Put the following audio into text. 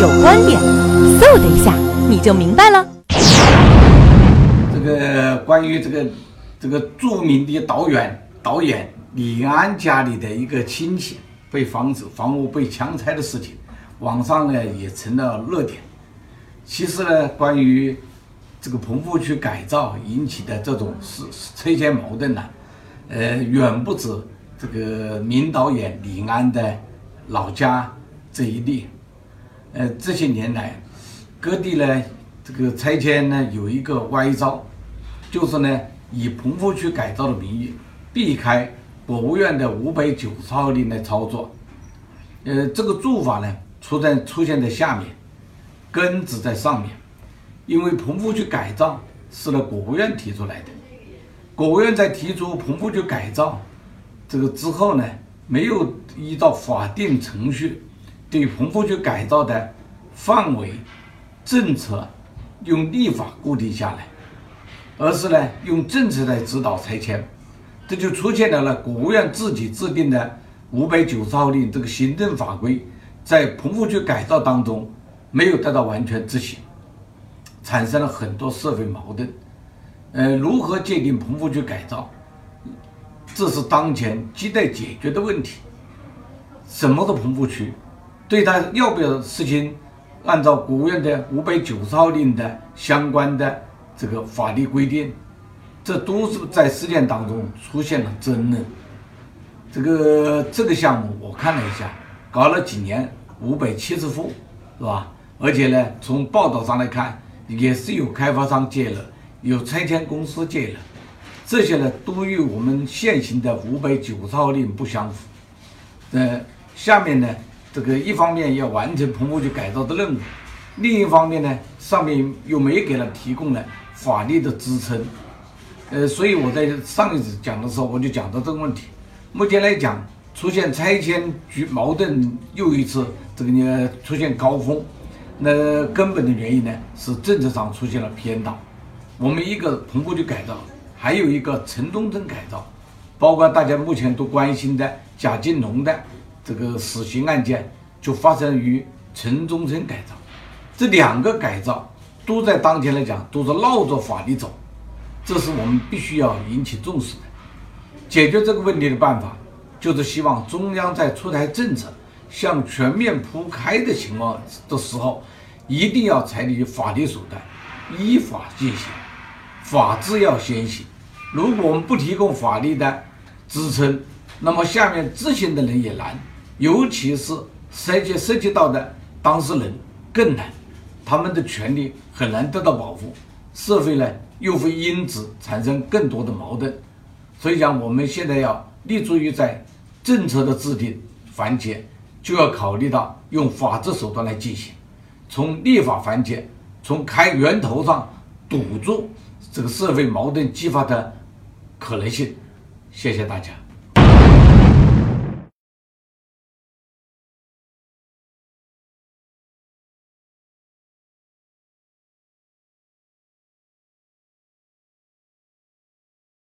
有观点，嗖的一下你就明白了。这个关于这个这个著名的导演导演李安家里的一个亲戚被房子房屋被强拆的事情，网上呢也成了热点。其实呢，关于这个棚户区改造引起的这种是拆迁矛盾呢，呃，远不止这个名导演李安的老家这一例。呃，这些年来，各地呢这个拆迁呢有一个歪招，就是呢以棚户区改造的名义避开国务院的五百九十号令来操作。呃，这个做法呢出在出现在下面，根子在上面。因为棚户区改造是呢国务院提出来的，国务院在提出棚户区改造这个之后呢，没有依照法定程序对棚户区改造的范围、政策用立法固定下来，而是呢用政策来指导拆迁，这就出现了了国务院自己制定的五百九十号令这个行政法规在棚户区改造当中没有得到完全执行。产生了很多社会矛盾，呃，如何界定棚户区改造，这是当前亟待解决的问题。什么是棚户区？对他要不要实行按照国务院的五百九十号令的相关的这个法律规定，这都是在实践当中出现了争论。这个这个项目我看了一下，搞了几年，五百七十户，是吧？而且呢，从报道上来看。也是有开发商借了，有拆迁公司借了，这些呢都与我们现行的五百九十号令不相符。呃，下面呢，这个一方面要完成棚户区改造的任务，另一方面呢，上面又没给他提供了法律的支撑。呃，所以我在上一次讲的时候，我就讲到这个问题。目前来讲，出现拆迁局矛盾又一次这个呢出现高峰。那根本的原因呢，是政策上出现了偏导。我们一个棚户区改造，还有一个城中村改造，包括大家目前都关心的贾金龙的这个死刑案件，就发生于城中村改造。这两个改造都在当前来讲都是绕着法律走，这是我们必须要引起重视的。解决这个问题的办法，就是希望中央在出台政策。向全面铺开的情况的时候，一定要采取法律手段，依法进行，法治要先行。如果我们不提供法律的支撑，那么下面执行的人也难，尤其是涉及涉及到的当事人更难，他们的权利很难得到保护，社会呢又会因此产生更多的矛盾。所以讲，我们现在要立足于在政策的制定环节。就要考虑到用法治手段来进行，从立法环节，从开源头上堵住这个社会矛盾激发的可能性。谢谢大家。